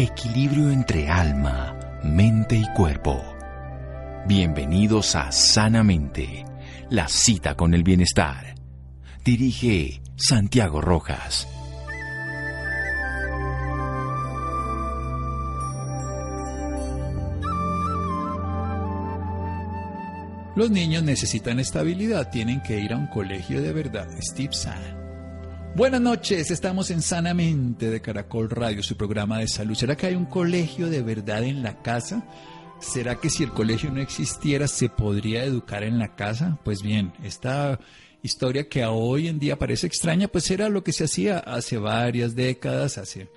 Equilibrio entre alma, mente y cuerpo. Bienvenidos a Sanamente, la cita con el bienestar. Dirige Santiago Rojas. Los niños necesitan estabilidad, tienen que ir a un colegio de verdad. Steve San. Buenas noches, estamos en Sanamente de Caracol Radio, su programa de salud. ¿Será que hay un colegio de verdad en la casa? ¿Será que si el colegio no existiera se podría educar en la casa? Pues bien, esta historia que hoy en día parece extraña, pues era lo que se hacía hace varias décadas, hace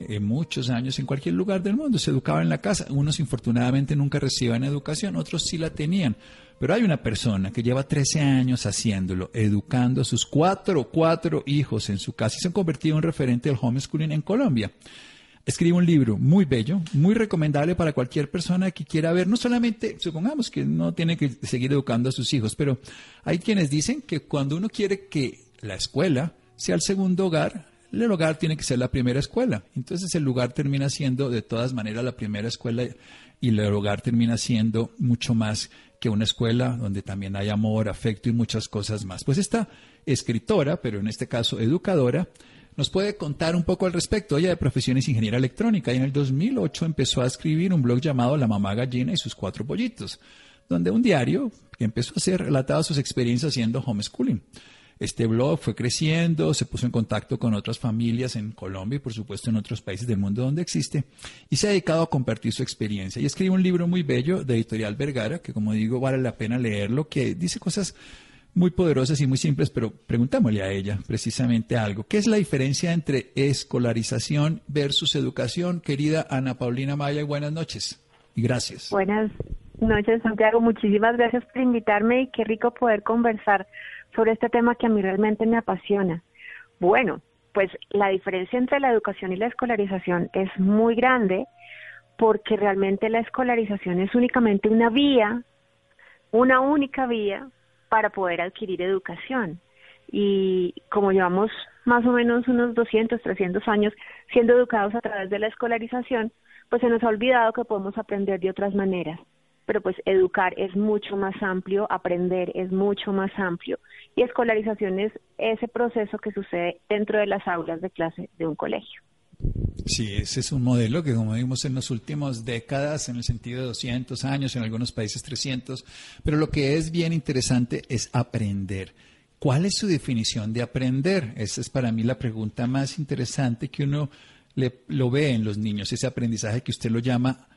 eh, muchos años en cualquier lugar del mundo. Se educaba en la casa. Unos infortunadamente nunca recibían educación, otros sí la tenían. Pero hay una persona que lleva 13 años haciéndolo, educando a sus cuatro, cuatro hijos en su casa y se ha convertido en referente del homeschooling en Colombia. Escribe un libro muy bello, muy recomendable para cualquier persona que quiera ver, no solamente, supongamos que no tiene que seguir educando a sus hijos, pero hay quienes dicen que cuando uno quiere que la escuela sea el segundo hogar, el hogar tiene que ser la primera escuela. Entonces el lugar termina siendo de todas maneras la primera escuela y el hogar termina siendo mucho más que una escuela donde también hay amor, afecto y muchas cosas más. Pues esta escritora, pero en este caso educadora, nos puede contar un poco al respecto. Ella de profesión es ingeniera electrónica y en el 2008 empezó a escribir un blog llamado La Mamá Gallina y sus cuatro pollitos, donde un diario que empezó a hacer relataba sus experiencias haciendo homeschooling. Este blog fue creciendo, se puso en contacto con otras familias en Colombia y por supuesto en otros países del mundo donde existe y se ha dedicado a compartir su experiencia. Y escribe un libro muy bello de Editorial Vergara, que como digo vale la pena leerlo, que dice cosas muy poderosas y muy simples, pero preguntámosle a ella precisamente algo. ¿Qué es la diferencia entre escolarización versus educación? Querida Ana Paulina Maya, buenas noches y gracias. Buenas noches, Santiago. Muchísimas gracias por invitarme y qué rico poder conversar sobre este tema que a mí realmente me apasiona. Bueno, pues la diferencia entre la educación y la escolarización es muy grande porque realmente la escolarización es únicamente una vía, una única vía para poder adquirir educación. Y como llevamos más o menos unos 200, 300 años siendo educados a través de la escolarización, pues se nos ha olvidado que podemos aprender de otras maneras pero pues educar es mucho más amplio, aprender es mucho más amplio y escolarización es ese proceso que sucede dentro de las aulas de clase de un colegio. Sí, ese es un modelo que, como vimos en las últimas décadas, en el sentido de 200 años, en algunos países 300, pero lo que es bien interesante es aprender. ¿Cuál es su definición de aprender? Esa es para mí la pregunta más interesante que uno le, lo ve en los niños, ese aprendizaje que usted lo llama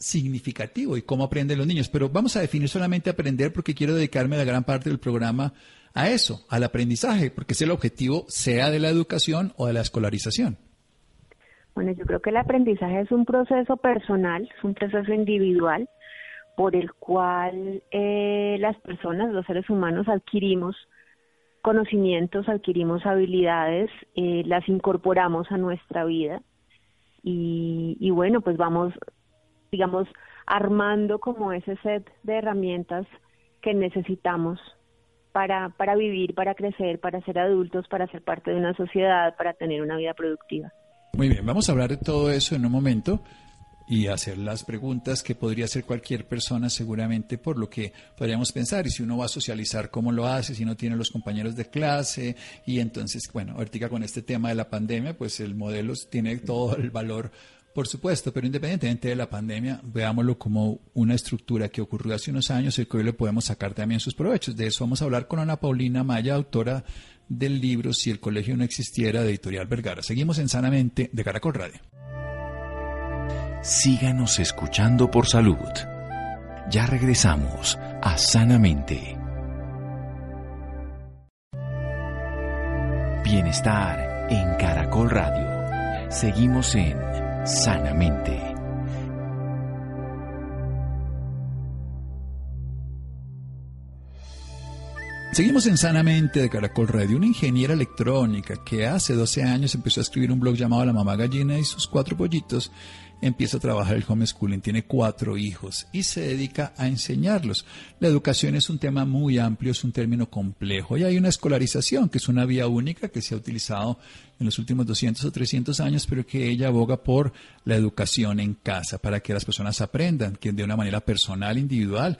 significativo y cómo aprenden los niños. Pero vamos a definir solamente aprender porque quiero dedicarme la gran parte del programa a eso, al aprendizaje, porque es el objetivo sea de la educación o de la escolarización. Bueno, yo creo que el aprendizaje es un proceso personal, es un proceso individual por el cual eh, las personas, los seres humanos, adquirimos conocimientos, adquirimos habilidades, eh, las incorporamos a nuestra vida y, y bueno, pues vamos digamos, armando como ese set de herramientas que necesitamos para, para vivir, para crecer, para ser adultos, para ser parte de una sociedad, para tener una vida productiva. Muy bien, vamos a hablar de todo eso en un momento y hacer las preguntas que podría hacer cualquier persona seguramente por lo que podríamos pensar y si uno va a socializar cómo lo hace, si no tiene los compañeros de clase y entonces, bueno, ahorita con este tema de la pandemia, pues el modelo tiene todo el valor por supuesto, pero independientemente de la pandemia, veámoslo como una estructura que ocurrió hace unos años y que hoy le podemos sacar también sus provechos. De eso vamos a hablar con Ana Paulina Maya, autora del libro Si el colegio no existiera, de Editorial Vergara. Seguimos en Sanamente de Caracol Radio. Síganos escuchando por salud. Ya regresamos a Sanamente. Bienestar en Caracol Radio. Seguimos en sanamente. Seguimos en Sanamente de Caracol Radio. Una ingeniera electrónica que hace 12 años empezó a escribir un blog llamado La Mamá Gallina y sus cuatro pollitos empieza a trabajar el homeschooling, tiene cuatro hijos y se dedica a enseñarlos. La educación es un tema muy amplio, es un término complejo y hay una escolarización que es una vía única que se ha utilizado en los últimos 200 o 300 años, pero que ella aboga por la educación en casa, para que las personas aprendan, que de una manera personal, individual,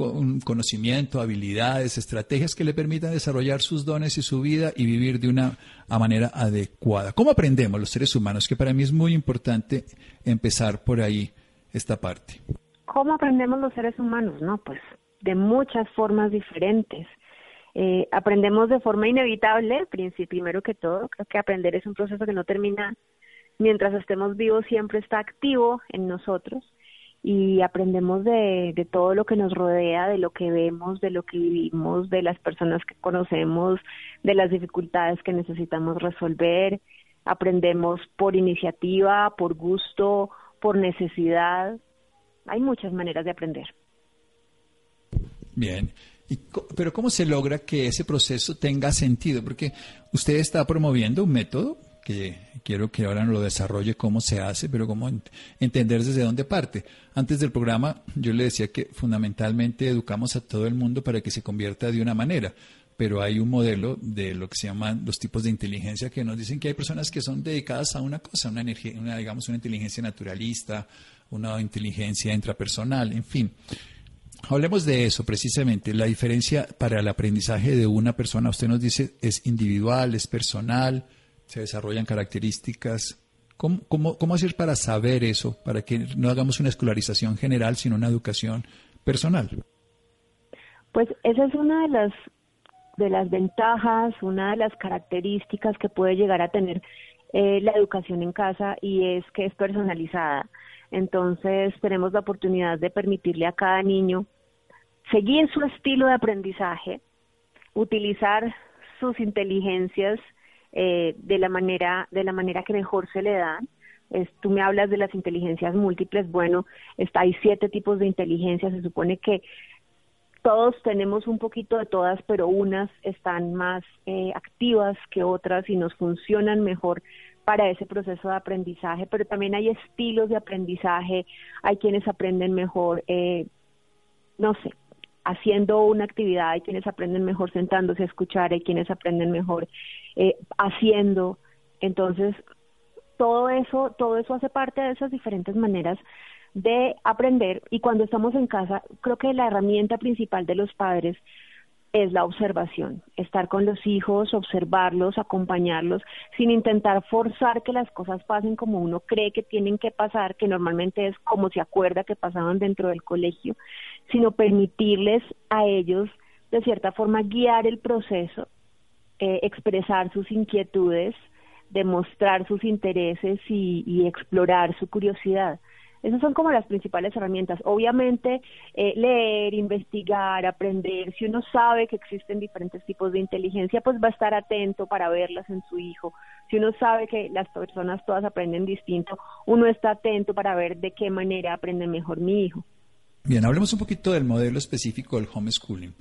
con conocimiento, habilidades, estrategias que le permitan desarrollar sus dones y su vida y vivir de una manera adecuada. ¿Cómo aprendemos los seres humanos? Que para mí es muy importante empezar por ahí esta parte. ¿Cómo aprendemos los seres humanos? No, pues de muchas formas diferentes. Eh, aprendemos de forma inevitable, primero que todo, creo que aprender es un proceso que no termina mientras estemos vivos, siempre está activo en nosotros y aprendemos de, todo lo que nos rodea, de lo que vemos, de lo que vivimos, de las personas que conocemos, de las dificultades que necesitamos resolver. Aprendemos por iniciativa, por gusto, por necesidad. Hay muchas maneras de aprender. Bien. pero ¿cómo se logra que ese proceso tenga sentido? Porque usted está promoviendo un método que quiero que ahora lo desarrolle cómo se hace, pero cómo entender desde dónde parte. Antes del programa yo le decía que fundamentalmente educamos a todo el mundo para que se convierta de una manera, pero hay un modelo de lo que se llaman los tipos de inteligencia que nos dicen que hay personas que son dedicadas a una cosa, una energía, una, digamos una inteligencia naturalista, una inteligencia intrapersonal, en fin. Hablemos de eso precisamente. La diferencia para el aprendizaje de una persona, usted nos dice, es individual, es personal, se desarrollan características. ¿Cómo, cómo, cómo hacer para saber eso, para que no hagamos una escolarización general, sino una educación personal? Pues esa es una de las de las ventajas, una de las características que puede llegar a tener eh, la educación en casa y es que es personalizada. Entonces tenemos la oportunidad de permitirle a cada niño seguir su estilo de aprendizaje, utilizar sus inteligencias eh, de la manera de la manera que mejor se le dan. tú me hablas de las inteligencias múltiples. Bueno, está, hay siete tipos de inteligencia. Se supone que todos tenemos un poquito de todas, pero unas están más eh, activas que otras y nos funcionan mejor para ese proceso de aprendizaje, pero también hay estilos de aprendizaje, hay quienes aprenden mejor, eh, no sé, haciendo una actividad, hay quienes aprenden mejor sentándose a escuchar, hay quienes aprenden mejor eh, haciendo. Entonces, todo eso, todo eso hace parte de esas diferentes maneras de aprender y cuando estamos en casa, creo que la herramienta principal de los padres es la observación, estar con los hijos, observarlos, acompañarlos, sin intentar forzar que las cosas pasen como uno cree que tienen que pasar, que normalmente es como se acuerda que pasaban dentro del colegio, sino permitirles a ellos, de cierta forma, guiar el proceso, eh, expresar sus inquietudes, demostrar sus intereses y explorar su curiosidad. Esas son como las principales herramientas. Obviamente, eh, leer, investigar, aprender. Si uno sabe que existen diferentes tipos de inteligencia, pues va a estar atento para verlas en su hijo. Si uno sabe que las personas todas aprenden distinto, uno está atento para ver de qué manera aprende mejor mi hijo. Bien, hablemos un poquito del modelo específico del homeschooling.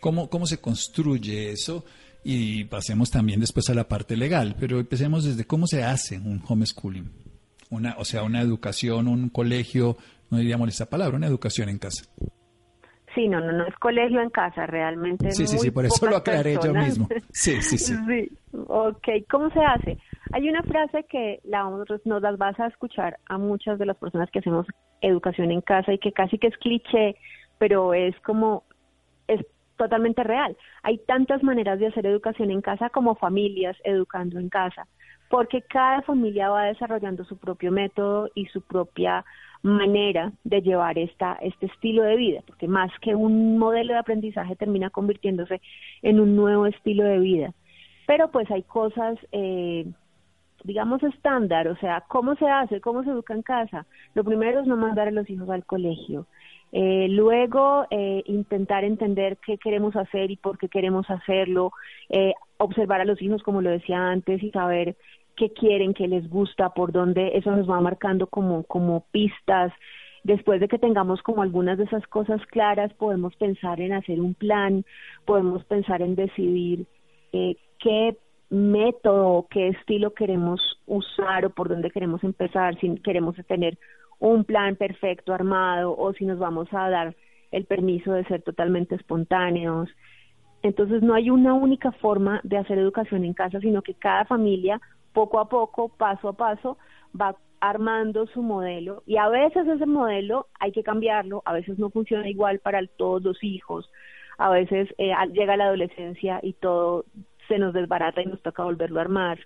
¿Cómo, cómo se construye eso? Y pasemos también después a la parte legal, pero empecemos desde cómo se hace un homeschooling una, o sea, una educación, un colegio, no diríamos esa palabra, una educación en casa. Sí, no, no, no es colegio en casa, realmente. Sí, sí, sí, por eso lo aclaré yo mismo. Sí, sí, sí. sí. Ok, ¿cómo se hace? Hay una frase que la, nos las vas a escuchar a muchas de las personas que hacemos educación en casa y que casi que es cliché, pero es como, es totalmente real. Hay tantas maneras de hacer educación en casa como familias educando en casa porque cada familia va desarrollando su propio método y su propia manera de llevar esta, este estilo de vida, porque más que un modelo de aprendizaje termina convirtiéndose en un nuevo estilo de vida. Pero pues hay cosas, eh, digamos, estándar, o sea, ¿cómo se hace? ¿Cómo se educa en casa? Lo primero es no mandar a los hijos al colegio. Eh, luego, eh, intentar entender qué queremos hacer y por qué queremos hacerlo, eh, observar a los hijos, como lo decía antes, y saber qué quieren, qué les gusta, por dónde, eso nos va marcando como, como pistas. Después de que tengamos como algunas de esas cosas claras, podemos pensar en hacer un plan, podemos pensar en decidir eh, qué método, qué estilo queremos usar o por dónde queremos empezar, si queremos tener un plan perfecto armado o si nos vamos a dar el permiso de ser totalmente espontáneos. Entonces no hay una única forma de hacer educación en casa, sino que cada familia poco a poco, paso a paso, va armando su modelo y a veces ese modelo hay que cambiarlo, a veces no funciona igual para todos los hijos, a veces eh, llega la adolescencia y todo se nos desbarata y nos toca volverlo a armar.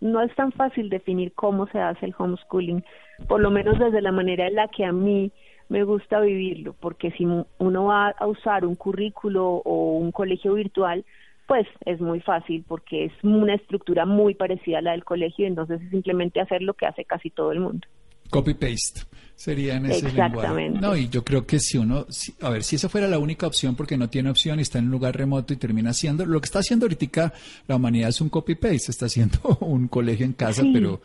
No es tan fácil definir cómo se hace el homeschooling, por lo menos desde la manera en la que a mí me gusta vivirlo, porque si uno va a usar un currículo o un colegio virtual, pues es muy fácil porque es una estructura muy parecida a la del colegio, entonces es simplemente hacer lo que hace casi todo el mundo. Copy-paste sería en ese lenguaje. No, y yo creo que si uno, a ver, si esa fuera la única opción porque no tiene opción y está en un lugar remoto y termina haciendo, lo que está haciendo ahorita la humanidad es un copy-paste, está haciendo un colegio en casa, pero,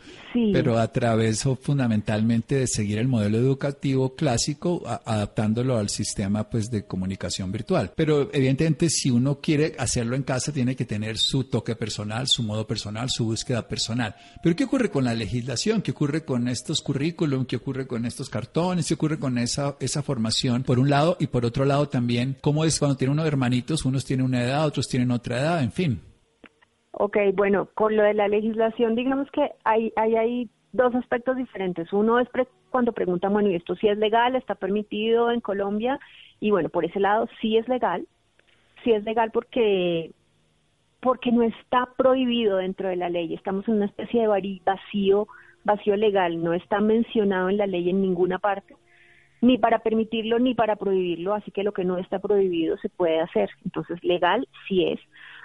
pero a través fundamentalmente de seguir el modelo educativo clásico, adaptándolo al sistema pues de comunicación virtual. Pero evidentemente si uno quiere hacerlo en casa tiene que tener su toque personal, su modo personal, su búsqueda personal. Pero ¿qué ocurre con la legislación? ¿Qué ocurre con estos currículum? ¿Qué ocurre con estos cartones, qué ocurre con esa, esa formación, por un lado, y por otro lado también, cómo es cuando tiene unos hermanitos, unos tienen una edad, otros tienen otra edad, en fin. Ok, bueno, con lo de la legislación, digamos que hay, hay, hay dos aspectos diferentes. Uno es cuando preguntan, bueno, ¿y esto sí es legal? ¿Está permitido en Colombia? Y bueno, por ese lado sí es legal. Sí es legal porque porque no está prohibido dentro de la ley. Estamos en una especie de vacío vacío legal, no está mencionado en la ley en ninguna parte, ni para permitirlo ni para prohibirlo, así que lo que no está prohibido se puede hacer. Entonces, legal sí es.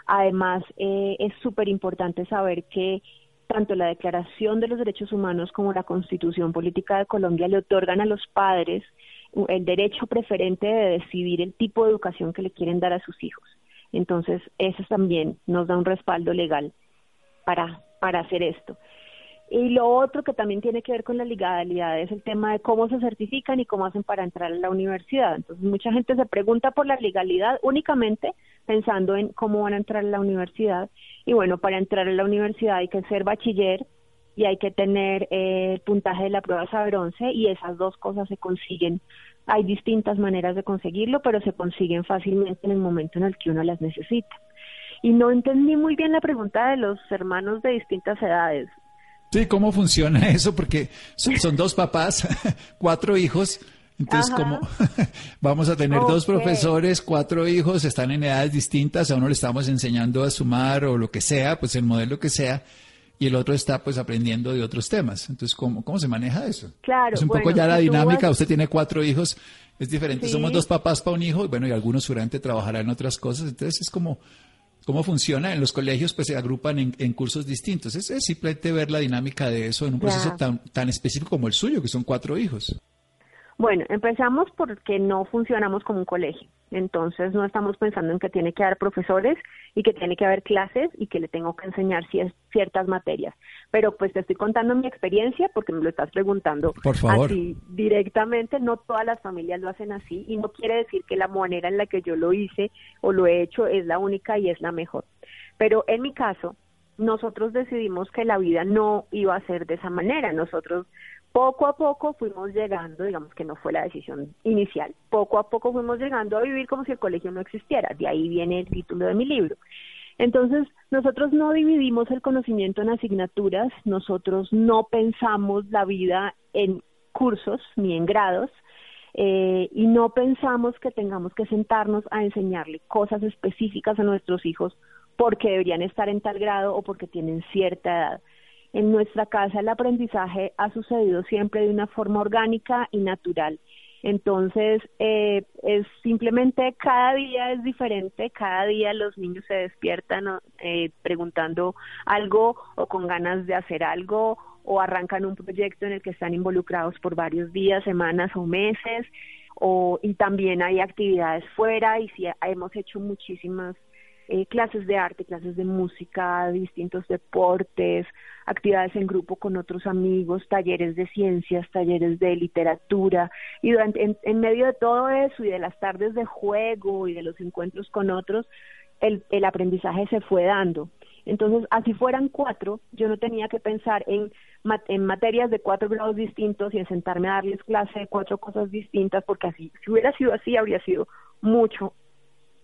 Además, eh, es súper importante saber que tanto la Declaración de los Derechos Humanos como la Constitución Política de Colombia le otorgan a los padres el derecho preferente de decidir el tipo de educación que le quieren dar a sus hijos. Entonces, eso también nos da un respaldo legal para, para hacer esto. Y lo otro que también tiene que ver con la legalidad es el tema de cómo se certifican y cómo hacen para entrar a la universidad. Entonces, mucha gente se pregunta por la legalidad únicamente pensando en cómo van a entrar a la universidad. Y bueno, para entrar a la universidad hay que ser bachiller y hay que tener eh, el puntaje de la prueba Saber-11 y esas dos cosas se consiguen. Hay distintas maneras de conseguirlo, pero se consiguen fácilmente en el momento en el que uno las necesita. Y no entendí muy bien la pregunta de los hermanos de distintas edades. Sí, ¿cómo funciona eso? Porque son, dos papás, cuatro hijos. Entonces, ¿cómo vamos a tener dos profesores, cuatro hijos, están en edades distintas, a uno le estamos enseñando a sumar o lo que sea, pues el modelo que sea, y el otro está pues aprendiendo de otros temas. Entonces, ¿cómo, cómo se maneja eso? Claro. Es un poco ya la dinámica, usted tiene cuatro hijos, es diferente, somos dos papás para un hijo, y bueno, y algunos seguramente trabajarán en otras cosas, entonces es como cómo funciona en los colegios, pues se agrupan en, cursos distintos. Es, simplemente ver la dinámica de eso en un proceso tan, tan específico como el suyo, que son cuatro hijos. Bueno, empezamos porque no funcionamos como un colegio. Entonces no estamos pensando en que tiene que haber profesores y que tiene que haber clases y que le tengo que enseñar ciertas materias. Pero pues te estoy contando mi experiencia porque me lo estás preguntando Por favor. así directamente. No todas las familias lo hacen así y no quiere decir que la manera en la que yo lo hice o lo he hecho es la única y es la mejor. Pero en mi caso, nosotros decidimos que la vida no iba a ser de esa manera. Nosotros poco a poco fuimos llegando, digamos que no fue la decisión inicial, poco a poco fuimos llegando a vivir como si el colegio no existiera, de ahí viene el título de mi libro. Entonces, nosotros no dividimos el conocimiento en asignaturas, nosotros no pensamos la vida en cursos ni en grados, eh, y no pensamos que tengamos que sentarnos a enseñarle cosas específicas a nuestros hijos porque deberían estar en tal grado o porque tienen cierta edad. En nuestra casa el aprendizaje ha sucedido siempre de una forma orgánica y natural. Entonces, eh, es simplemente cada día es diferente, cada día los niños se despiertan eh, preguntando algo o con ganas de hacer algo o arrancan un proyecto en el que están involucrados por varios días, semanas o meses, o, y también hay actividades fuera y sí hemos hecho muchísimas eh, clases de arte, clases de música, distintos deportes, actividades en grupo con otros amigos, talleres de ciencias, talleres de literatura, y durante, en, medio de todo eso y de las tardes de juego y de los encuentros con otros, el, el aprendizaje se fue dando. Entonces, así fueran cuatro, yo no tenía que pensar en, en materias de cuatro grados distintos y en sentarme a darles clase de cuatro cosas distintas, porque así, si hubiera sido así, habría sido mucho,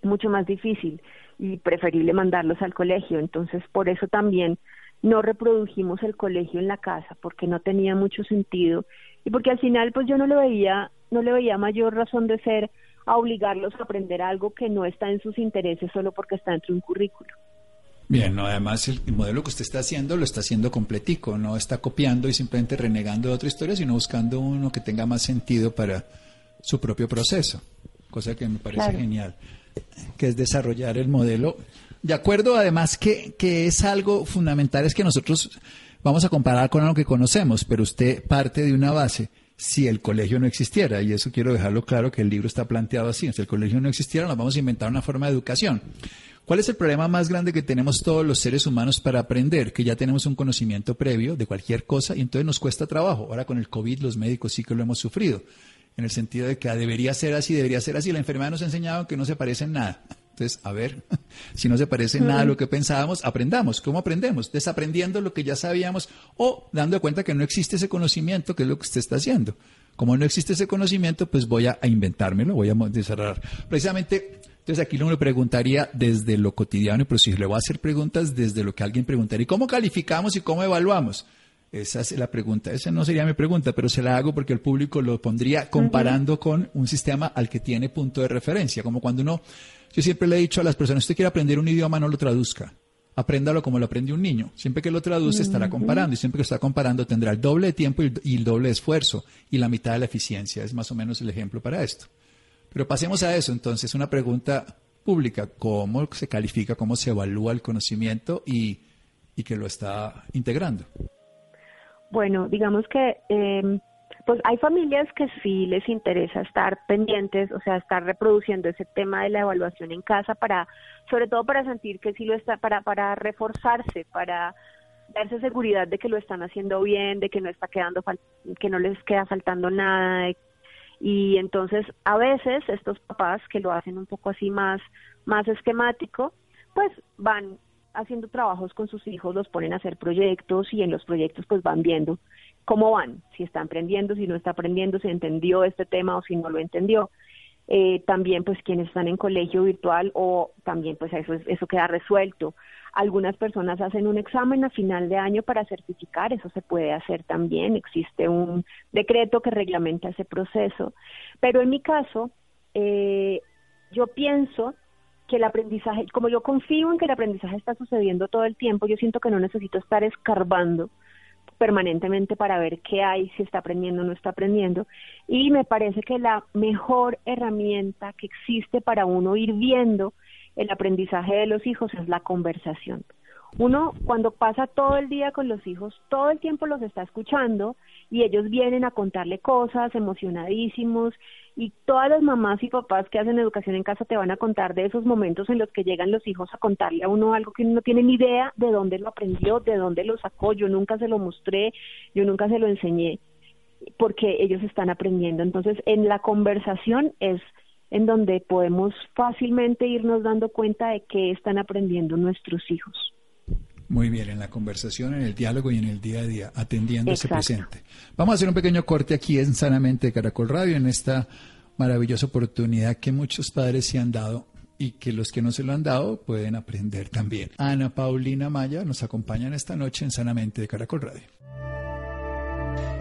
mucho más difícil y preferible mandarlos al colegio. Entonces, por eso también no reprodujimos el colegio en la casa, porque no tenía mucho sentido y porque al final, pues yo no le veía, no le veía mayor razón de ser a obligarlos a aprender algo que no está en sus intereses solo porque está dentro de un currículo. Bien, no, además el, modelo que usted está haciendo lo está haciendo completico, no está copiando y simplemente renegando de otra historia, sino buscando uno que tenga más sentido para su propio proceso, cosa que me parece genial, que es desarrollar el modelo. De acuerdo, además, que, que es algo fundamental, es que nosotros vamos a comparar con lo que conocemos, pero usted parte de una base si el colegio no existiera, y eso quiero dejarlo claro que el libro está planteado así, si el colegio no existiera, nos vamos a inventar una forma de educación. ¿Cuál es el problema más grande que tenemos todos los seres humanos para aprender? Que ya tenemos un conocimiento previo de cualquier cosa y entonces nos cuesta trabajo. Ahora con el COVID los médicos sí que lo hemos sufrido, en el sentido de que debería ser así, debería ser así. La enfermedad nos ha enseñado que no se parece en nada. Entonces, a ver, si no se parece en nada a lo que pensábamos, aprendamos. ¿Cómo aprendemos? Desaprendiendo lo que ya sabíamos o dando cuenta que no existe ese conocimiento, que es lo que usted está haciendo. Como no existe ese conocimiento, pues voy a, inventármelo, voy a desarrollar. Precisamente entonces aquí uno le preguntaría desde lo cotidiano, pero si le voy a hacer preguntas desde lo que alguien preguntaría, ¿y cómo calificamos y cómo evaluamos? Esa es la pregunta. Esa no sería mi pregunta, pero se la hago porque el público lo pondría comparando con un sistema al que tiene punto de referencia. Como cuando uno, yo siempre le he dicho a las personas, usted quiere aprender un idioma, no lo traduzca. Apréndalo como lo aprende un niño. Siempre que lo traduce estará comparando y siempre que está comparando tendrá el doble de tiempo y el doble de esfuerzo y la mitad de la eficiencia. Es más o menos el ejemplo para esto. Pero pasemos a eso entonces, una pregunta pública, ¿cómo se califica, cómo se evalúa el conocimiento y, y que lo está integrando? Bueno, digamos que em, pues hay familias que sí les interesa estar pendientes, o sea, estar reproduciendo ese tema de la evaluación en casa para, sobre todo para sentir que sí lo está, para, para reforzarse, para darse seguridad de que lo están haciendo bien, de que no está quedando, que no les queda faltando nada, y entonces a veces estos papás que lo hacen un poco así más, más esquemático, pues van haciendo trabajos con sus hijos, los ponen a hacer proyectos y en los proyectos pues van viendo cómo van, si está aprendiendo, si no está aprendiendo, si entendió este tema o si no lo entendió. Eh, también pues quienes están en colegio virtual o también pues eso, eso queda resuelto. Algunas personas hacen un examen a final de año para certificar, eso se puede hacer también, existe un decreto que reglamenta ese proceso. Pero en mi caso, eh, yo pienso que el aprendizaje, como yo confío en que el aprendizaje está sucediendo todo el tiempo, yo siento que no necesito estar escarbando permanentemente para ver qué hay, si está aprendiendo o no está aprendiendo. Y me parece que la mejor herramienta que existe para uno ir viendo el aprendizaje de los hijos es la conversación. Uno cuando pasa todo el día con los hijos, todo el tiempo los está escuchando y ellos vienen a contarle cosas emocionadísimos y todas las mamás y papás que hacen educación en casa te van a contar de esos momentos en los que llegan los hijos a contarle a uno algo que uno no tiene ni idea de dónde lo aprendió, de dónde lo sacó, yo nunca se lo mostré, yo nunca se lo enseñé, porque ellos están aprendiendo. Entonces, en la conversación es en donde podemos fácilmente irnos dando cuenta de qué están aprendiendo nuestros hijos. Muy bien, en la conversación, en el diálogo y en el día a día, atendiendo ese presente. Vamos a hacer un pequeño corte aquí en Sanamente de Caracol Radio, en esta maravillosa oportunidad que muchos padres se han dado y que los que no se lo han dado pueden aprender también. Ana Paulina Maya nos acompaña esta noche en Sanamente de Caracol Radio.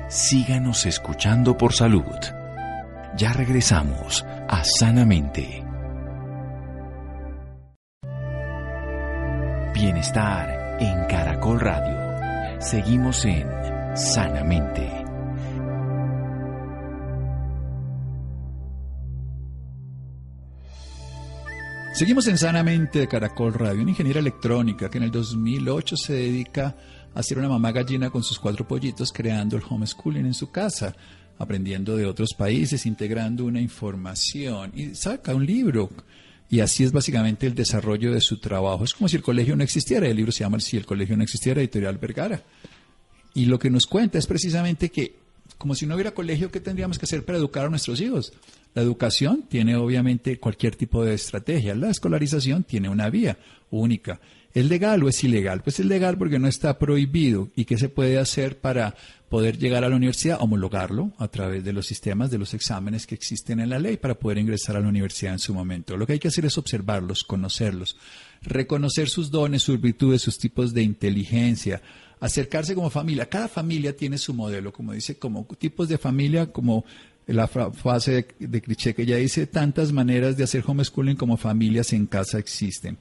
Síganos escuchando por salud. Ya regresamos a Sanamente. Bienestar en Caracol Radio. Seguimos en Sanamente. Seguimos en Sanamente de Caracol Radio, una ingeniera electrónica que en el 2008 se dedica a ser una mamá gallina con sus cuatro pollitos creando el homeschooling en su casa aprendiendo de otros países, integrando una información y saca un libro Y así es básicamente el desarrollo de su trabajo. Es como si el colegio no existiera. El libro se llama Si el colegio no existiera, editorial Vergara. Y lo que nos cuenta es precisamente que, como si no hubiera colegio, ¿qué tendríamos que hacer para educar a nuestros hijos? La educación tiene obviamente cualquier tipo de estrategia. La escolarización tiene una vía única. ¿Es legal o es ilegal? Pues es legal porque no está prohibido. ¿Y qué se puede hacer para poder llegar a la universidad? Homologarlo a través de los sistemas, de los exámenes que existen en la ley para poder ingresar a la universidad en su momento. Lo que hay que hacer es observarlos, conocerlos, reconocer sus dones, sus virtudes, sus tipos de inteligencia, acercarse como familia. Cada familia tiene su modelo, como dice, como tipos de familia, como la fase de, de que ya dice tantas maneras de hacer homeschooling como familias en casa existen.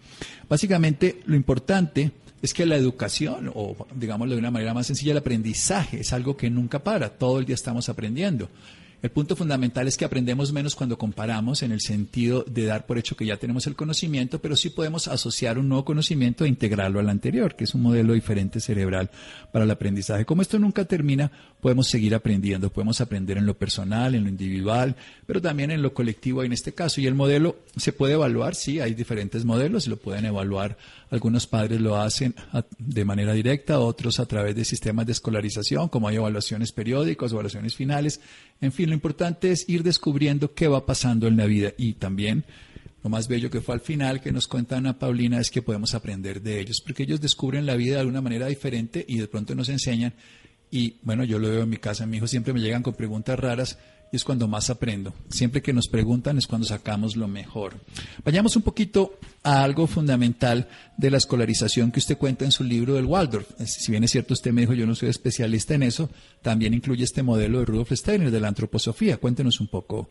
Básicamente, lo importante es que la educación, o digámoslo de una manera más sencilla, el aprendizaje es algo que nunca para, todo el día estamos aprendiendo. El punto fundamental es que aprendemos menos cuando comparamos en el sentido de dar por hecho que ya tenemos el conocimiento, pero sí podemos asociar un nuevo conocimiento e integrarlo al anterior, que es un modelo diferente cerebral para el aprendizaje. Como esto nunca termina, podemos seguir aprendiendo, podemos aprender en lo personal, en lo individual, pero también en lo colectivo en este caso. Y el modelo se puede evaluar, sí, hay diferentes modelos, lo pueden evaluar. Algunos padres lo hacen de manera directa, otros a través de sistemas de escolarización, como hay evaluaciones periódicas, evaluaciones finales, en fin, lo importante es ir descubriendo qué va pasando en la vida y también lo más bello que fue al final que nos cuenta Ana Paulina es que podemos aprender de ellos, porque ellos descubren la vida de una manera diferente y de pronto nos enseñan. Y bueno, yo lo veo en mi casa, mi hijo siempre me llegan con preguntas raras y es cuando más aprendo. Siempre que nos preguntan es cuando sacamos lo mejor. Vayamos un poquito a algo fundamental de la escolarización que usted cuenta en su libro del Waldorf. Si bien es cierto, usted me dijo, yo no soy especialista en eso, también incluye este modelo de Rudolf Steiner de la antroposofía. Cuéntenos un poco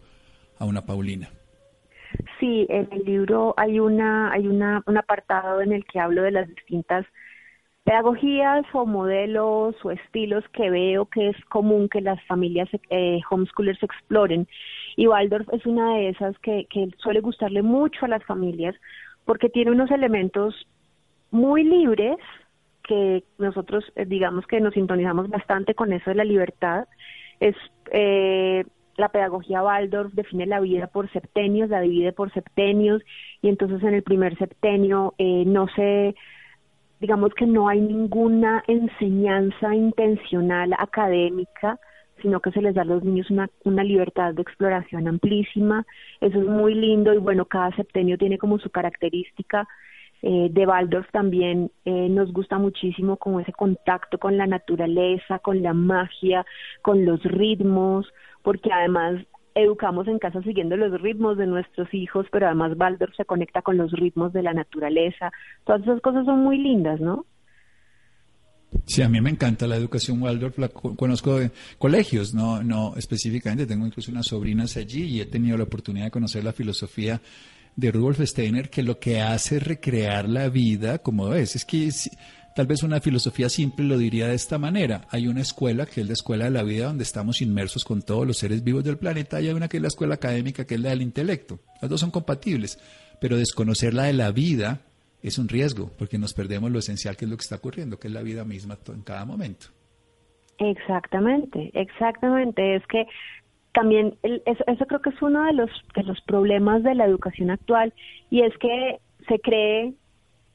a una Paulina. Sí, en el libro hay una hay una, un apartado en el que hablo de las distintas pedagogías o modelos o estilos que veo que es común que las familias eh, homeschoolers exploren. Y Waldorf es una de esas que, suele gustarle mucho a las familias porque tiene unos elementos muy libres que nosotros eh, digamos que nos sintonizamos bastante con eso de la libertad. Es eh, la pedagogía Waldorf define la vida por septenios, la divide por septenios y entonces en el primer septenio eh, no se digamos que no hay ninguna enseñanza intencional académica, sino que se les da a los niños una, una libertad de exploración amplísima. Eso es muy lindo y bueno, cada septenio tiene como su característica. Eh, de Waldorf también eh, nos gusta muchísimo como ese contacto con la naturaleza, con la magia, con los ritmos, porque además educamos en casa siguiendo los ritmos de nuestros hijos, pero además Waldorf se conecta con los ritmos de la naturaleza. Todas esas cosas son muy lindas, ¿no? Sí, a mí me encanta la educación Waldorf, la conozco de colegios, no, no específicamente, tengo incluso unas sobrinas allí y he tenido la oportunidad de conocer la filosofía de Rudolf Steiner, que lo que hace es recrear la vida como es. Es que Tal vez una filosofía simple lo diría de esta manera. Hay una escuela que es la escuela de la vida donde estamos inmersos con todos los seres vivos del planeta y hay una que es la escuela académica que es la del intelecto. Las dos son compatibles, pero desconocer la de la vida es un riesgo porque nos perdemos lo esencial que es lo que está ocurriendo, que es la vida misma en cada momento. Exactamente, exactamente. Es que también eso, eso, creo que es uno de los, de los problemas de la educación actual y es que se cree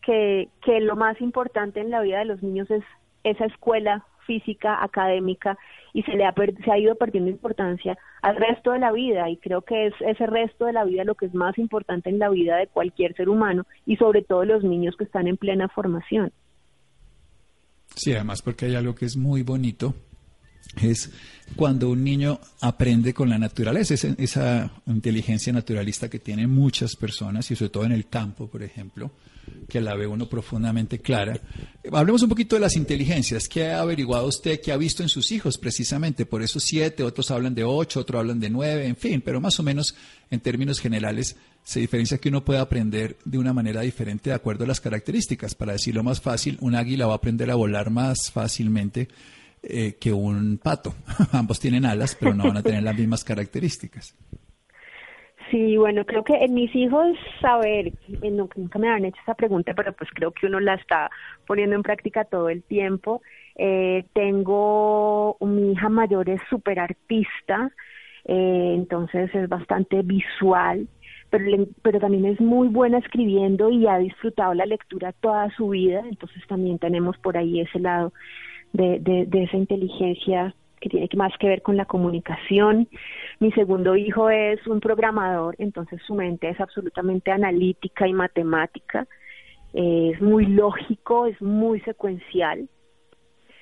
que, que lo más importante en la vida de los niños es esa escuela física, académica, y se le ha, se ha ido perdiendo importancia al resto de la vida, y creo que es ese resto de la vida lo que es más importante en la vida de cualquier ser humano, y sobre todo los niños que están en plena formación. Sí, además porque hay algo que es muy bonito, es cuando un niño aprende con la naturaleza, esa, esa inteligencia naturalista que tienen muchas personas, y sobre todo en el campo, por ejemplo, que la ve uno profundamente clara. Hablemos un poquito de las inteligencias. ¿Qué ha averiguado usted? ¿Qué ha visto en sus hijos precisamente? Por eso siete, otros hablan de ocho, otros hablan de nueve, en fin, pero más o menos en términos generales se diferencia que uno puede aprender de una manera diferente de acuerdo a las características. Para decirlo más fácil, un águila va a aprender a volar más fácilmente eh, que un pato. Ambos tienen alas, pero no van a tener las mismas características. Sí, bueno, creo que en mis hijos, saber, eh, nunca me han hecho esa pregunta, pero pues creo que uno la está poniendo en práctica todo el tiempo. Eh, tengo, mi hija mayor es súper artista, eh, entonces es bastante visual, pero, pero también es muy buena escribiendo y ha disfrutado la lectura toda su vida, entonces también tenemos por ahí ese lado de, de, esa inteligencia que tiene más que ver con la comunicación. Mi segundo hijo es un programador, entonces su mente es absolutamente analítica y matemática, es muy lógico, es muy secuencial.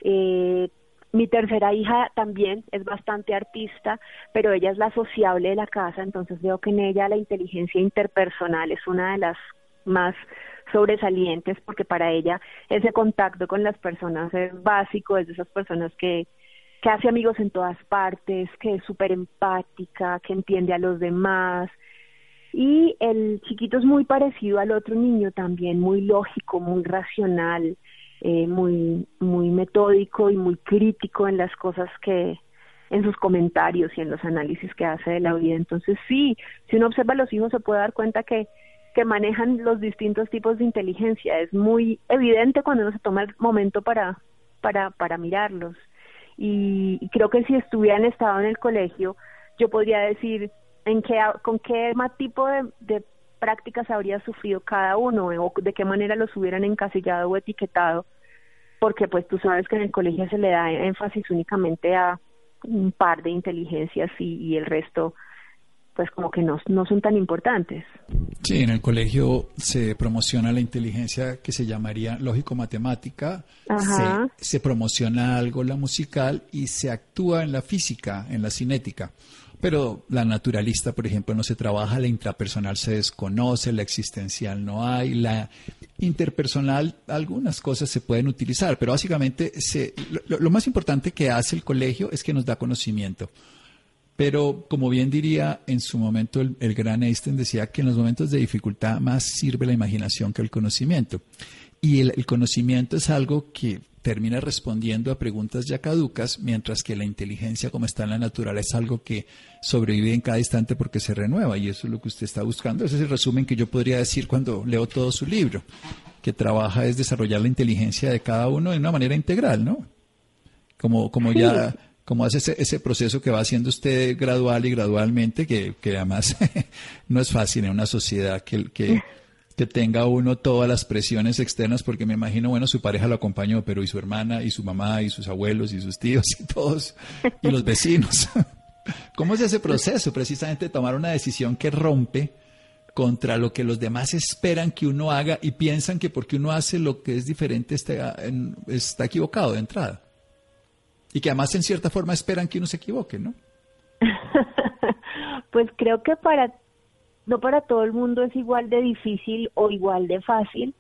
Eh, mi tercera hija también es bastante artista, pero ella es la sociable de la casa, entonces veo que en ella la inteligencia interpersonal es una de las más sobresalientes porque para ella ese contacto con las personas es básico, es de esas personas que, que hace amigos en todas partes, que es súper empática, que entiende a los demás. Y el chiquito es muy parecido al otro niño también, muy lógico, muy racional, eh, muy, muy metódico y muy crítico en las cosas que, en sus comentarios y en los análisis que hace de la vida. Entonces sí, si uno observa a los hijos se puede dar cuenta que, que manejan los distintos tipos de inteligencia. Es muy evidente cuando uno se toma el momento para, para, para mirarlos. Y, creo que si estuvieran estado en el colegio, yo podría decir en qué, con qué tipo de, prácticas habría sufrido cada uno o de qué manera los hubieran encasillado o etiquetado, porque pues tú sabes que en el colegio se le da énfasis únicamente a un par de inteligencias y, el resto pues como que no, no son tan importantes. Sí, en el colegio se promociona la inteligencia que se llamaría lógico-matemática, se, se, promociona algo la musical y se actúa en la física, en la cinética. Pero la naturalista, por ejemplo, no se trabaja, la intrapersonal se desconoce, la existencial no hay, la interpersonal, algunas cosas se pueden utilizar, pero básicamente se, lo, más importante que hace el colegio es que nos da conocimiento. Pero como bien diría en su momento el, el gran Einstein, decía que en los momentos de dificultad más sirve la imaginación que el conocimiento. Y el, conocimiento es algo que termina respondiendo a preguntas ya caducas, mientras que la inteligencia como está en la naturaleza es algo que sobrevive en cada instante porque se renueva y eso es lo que usted está buscando. Ese es el resumen que yo podría decir cuando leo todo su libro, que trabaja es desarrollar la inteligencia de cada uno de una manera integral, ¿no? Como, como ya como hace ese, ese, proceso que va haciendo usted gradual y gradualmente, que, además no es fácil en una sociedad que, que, que tenga uno todas las presiones externas, porque me imagino, bueno, su pareja lo acompañó, pero y su hermana, y su mamá, y sus abuelos, y sus tíos, y todos, y los vecinos. ¿Cómo es ese proceso? Precisamente tomar una decisión que rompe contra lo que los demás esperan que uno haga y piensan que porque uno hace lo que es diferente está, está equivocado de entrada. Y que además en cierta forma esperan que uno se equivoque, ¿no? pues creo que para no para todo el mundo es igual de difícil o igual de fácil.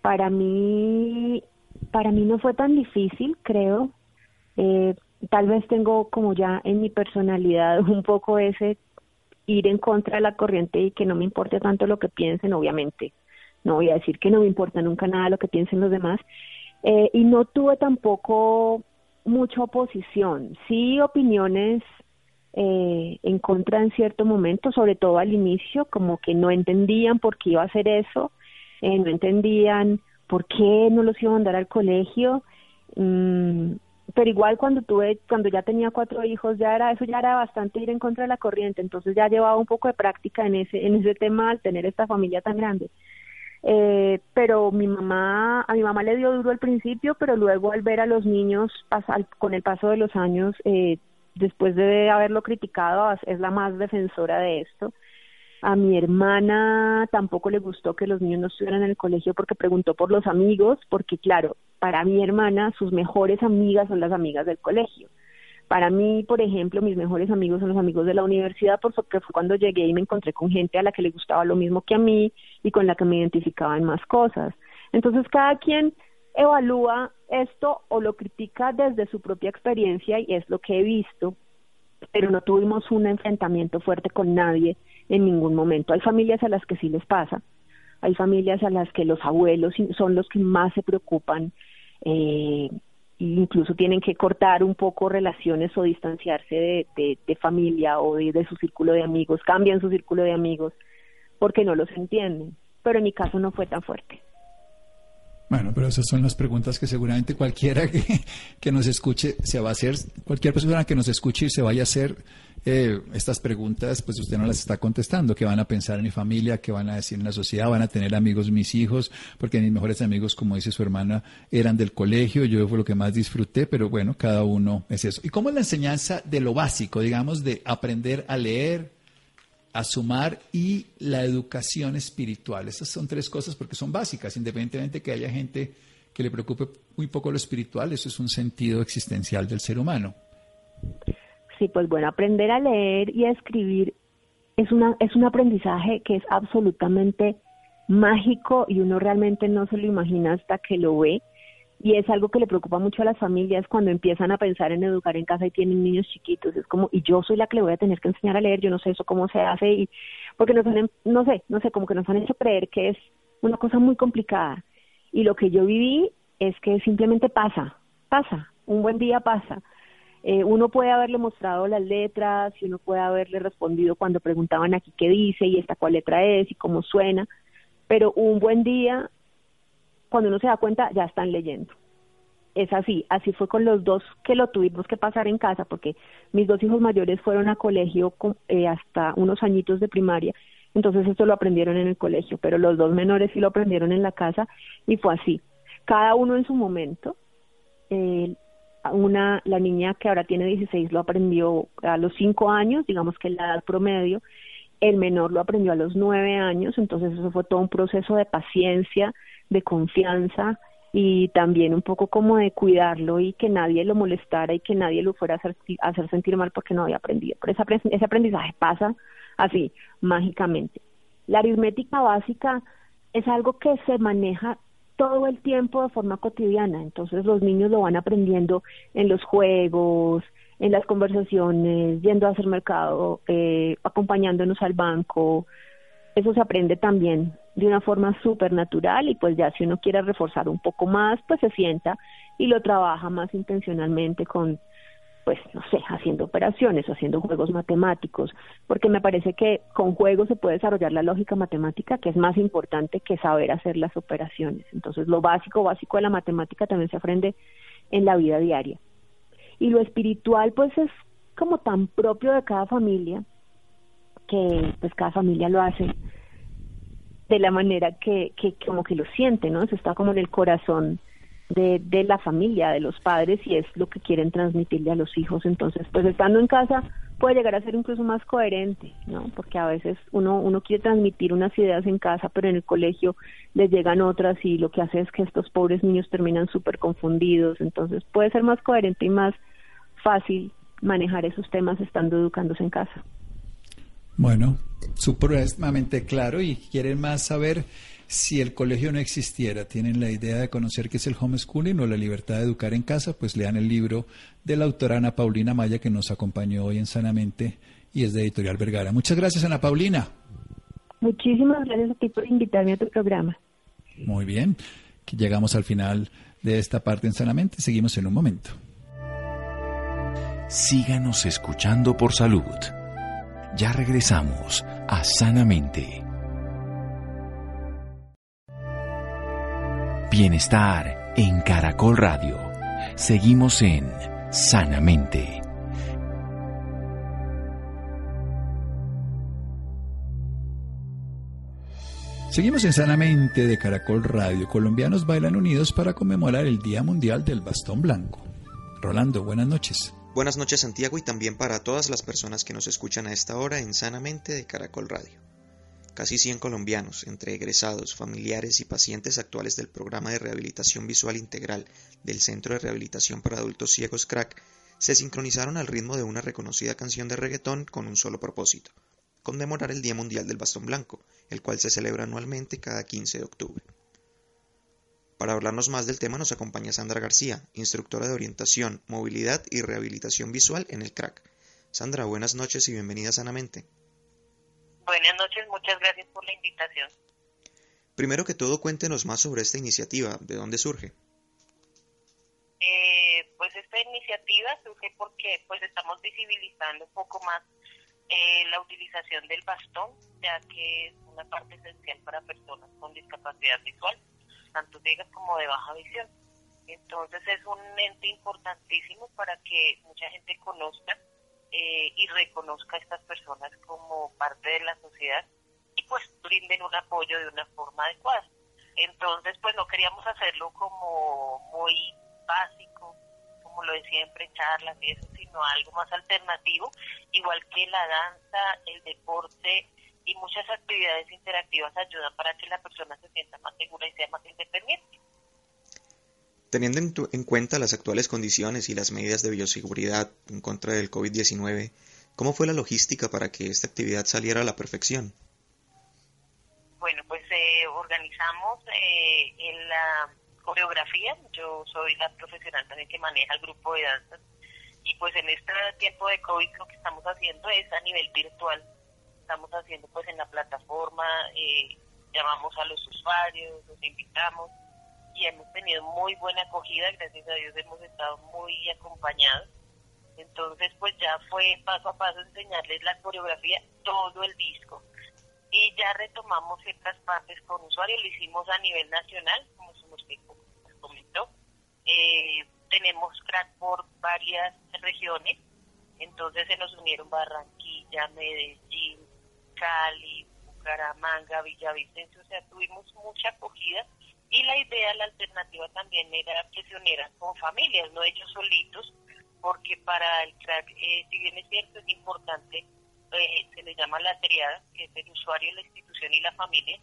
Para mí, para mí no fue tan difícil, creo. Eh, tal vez tengo como ya en mi personalidad un poco ese ir en contra de la corriente y que no me importe tanto lo que piensen, obviamente. No voy a decir que no me importa nunca nada lo que piensen los demás. Eh, y no tuve tampoco mucha oposición, sí opiniones eh, en contra en cierto momento, sobre todo al inicio, como que no entendían por qué iba a hacer eso, eh, no entendían por qué no los iba a mandar al colegio, mm, pero igual cuando tuve, cuando ya tenía cuatro hijos, ya era eso ya era bastante ir en contra de la corriente, entonces ya llevaba un poco de práctica en ese en ese tema al tener esta familia tan grande. Eh, pero mi mamá, a mi mamá le dio duro al principio, pero luego al ver a los niños con el paso de los años eh, después de haberlo criticado, es la más defensora de esto. A mi hermana tampoco le gustó que los niños no estuvieran en el colegio porque preguntó por los amigos, porque claro, para mi hermana sus mejores amigas son las amigas del colegio. Para mí, por ejemplo, mis mejores amigos son los amigos de la universidad, porque fue cuando llegué y me encontré con gente a la que le gustaba lo mismo que a mí y con la que me identificaba en más cosas. Entonces, cada quien evalúa esto o lo critica desde su propia experiencia y es lo que he visto, pero no tuvimos un enfrentamiento fuerte con nadie en ningún momento. Hay familias a las que sí les pasa, hay familias a las que los abuelos son los que más se preocupan eh, incluso tienen que cortar un poco relaciones o distanciarse de, de, familia o de, de su círculo de amigos, cambian su círculo de amigos porque no los entienden, pero en mi caso no fue tan fuerte. Bueno, pero esas son las preguntas que seguramente cualquiera que, que, nos escuche se va a hacer, cualquier persona que nos escuche y se vaya a hacer eh, estas preguntas, pues usted no las está contestando. ¿Qué van a pensar en mi familia? ¿Qué van a decir en la sociedad? ¿Van a tener amigos mis hijos? Porque mis mejores amigos, como dice su hermana, eran del colegio. Yo fue lo que más disfruté, pero bueno, cada uno es eso. ¿Y cómo es la enseñanza de lo básico, digamos, de aprender a leer, a sumar y la educación espiritual? Esas son tres cosas porque son básicas, independientemente que haya gente que le preocupe muy poco lo espiritual, eso es un sentido existencial del ser humano. Sí, pues bueno, aprender a leer y a escribir es, una, es un aprendizaje que es absolutamente mágico y uno realmente no se lo imagina hasta que lo ve. Y es algo que le preocupa mucho a las familias cuando empiezan a pensar en educar en casa y tienen niños chiquitos. Es como, y yo soy la que le voy a tener que enseñar a leer, yo no sé eso cómo se hace, y porque nos han, no sé, no sé, como que nos han hecho creer que es una cosa muy complicada. Y lo que yo viví es que simplemente pasa, pasa, un buen día pasa. Eh, uno puede haberle mostrado las letras y uno puede haberle respondido cuando preguntaban aquí qué dice y esta cuál letra es y cómo suena, pero un buen día, cuando uno se da cuenta, ya están leyendo. Es así, así fue con los dos que lo tuvimos que pasar en casa, porque mis dos hijos mayores fueron a colegio eh, hasta unos añitos de primaria, entonces esto lo aprendieron en el colegio, pero los dos menores sí lo aprendieron en la casa y fue así. Cada uno en su momento. Eh, una, la niña que ahora tiene 16 lo aprendió a los 5 años, digamos que la edad promedio, el menor lo aprendió a los 9 años, entonces eso fue todo un proceso de paciencia, de confianza y también un poco como de cuidarlo y que nadie lo molestara y que nadie lo fuera a hacer, hacer sentir mal porque no había aprendido. Pero ese aprendizaje pasa así, mágicamente. La aritmética básica es algo que se maneja todo el tiempo de forma cotidiana. Entonces los niños lo van aprendiendo en los juegos, en las conversaciones, yendo a hacer mercado, eh, acompañándonos al banco. Eso se aprende también de una forma súper natural y pues ya si uno quiere reforzar un poco más, pues se sienta y lo trabaja más intencionalmente con pues no sé, haciendo operaciones haciendo juegos matemáticos, porque me parece que con juegos se puede desarrollar la lógica matemática, que es más importante que saber hacer las operaciones. Entonces, lo básico, básico de la matemática también se aprende en la vida diaria. Y lo espiritual, pues es como tan propio de cada familia, que pues cada familia lo hace de la manera que, que como que lo siente, ¿no? Eso está como en el corazón de, de la familia, de los padres, y es lo que quieren transmitirle a los hijos. Entonces, pues estando en casa puede llegar a ser incluso más coherente, ¿no? Porque a veces uno, uno quiere transmitir unas ideas en casa, pero en el colegio les llegan otras y lo que hace es que estos pobres niños terminan súper confundidos. Entonces puede ser más coherente y más fácil manejar esos temas estando educándose en casa. Bueno, supremamente claro y quieren más saber si el colegio no existiera, tienen la idea de conocer qué es el homeschooling o la libertad de educar en casa, pues lean el libro de la autora Ana Paulina Maya que nos acompañó hoy en Sanamente y es de Editorial Vergara. Muchas gracias, Ana Paulina. Muchísimas gracias a ti por invitarme a tu programa. Muy bien, llegamos al final de esta parte en Sanamente. Seguimos en un momento. Síganos escuchando por salud. Ya regresamos a Sanamente. Bienestar en Caracol Radio. Seguimos en Sanamente. Seguimos en Sanamente de Caracol Radio. Colombianos bailan unidos para conmemorar el Día Mundial del Bastón Blanco. Rolando, buenas noches. Buenas noches Santiago y también para todas las personas que nos escuchan a esta hora en Sanamente de Caracol Radio. Casi 100 colombianos, entre egresados, familiares y pacientes actuales del programa de rehabilitación visual integral del Centro de Rehabilitación para Adultos Ciegos CRAC, se sincronizaron al ritmo de una reconocida canción de reggaetón con un solo propósito, conmemorar el Día Mundial del Bastón Blanco, el cual se celebra anualmente cada 15 de octubre. Para hablarnos más del tema nos acompaña Sandra García, instructora de orientación, movilidad y rehabilitación visual en el CRAC. Sandra, buenas noches y bienvenida sanamente. Buenas noches, muchas gracias por la invitación. Primero que todo, cuéntenos más sobre esta iniciativa, ¿de dónde surge? Eh, pues esta iniciativa surge porque pues estamos visibilizando un poco más eh, la utilización del bastón, ya que es una parte esencial para personas con discapacidad visual, tanto ciegas como de baja visión. Entonces es un ente importantísimo para que mucha gente conozca eh, y reconozca a estas personas como parte de la sociedad y pues brinden un apoyo de una forma adecuada. Entonces, pues no queríamos hacerlo como muy básico, como lo de siempre, charlas y eso, sino algo más alternativo, igual que la danza, el deporte y muchas actividades interactivas ayudan para que la persona se sienta más segura y sea más independiente. Teniendo en, cuenta las actuales condiciones y las medidas de bioseguridad en contra del COVID-19, ¿cómo fue la logística para que esta actividad saliera a la perfección? Bueno, pues eh, organizamos eh, en la coreografía, yo soy la profesional también que maneja el grupo de danzas, y pues en este tiempo de COVID lo que estamos haciendo es a nivel virtual, estamos haciendo pues en la plataforma, eh, llamamos a los usuarios, los invitamos y hemos tenido muy buena acogida, gracias a Dios hemos estado muy acompañados. Entonces pues ya fue paso a paso enseñarles la coreografía, todo el disco. Y ya retomamos ciertas partes con usuarios, lo hicimos a nivel nacional, como su comentó. Eh, tenemos crack por varias regiones, entonces se nos unieron Barranquilla, Medellín, Cali, Bucaramanga, Villavicencio, o sea, tuvimos mucha acogida y la idea, la alternativa también era unieran con familias, no ellos solitos, porque para el crack, eh, si bien es cierto, es importante, eh, se le llama la triada, que es el usuario, la institución y la familia,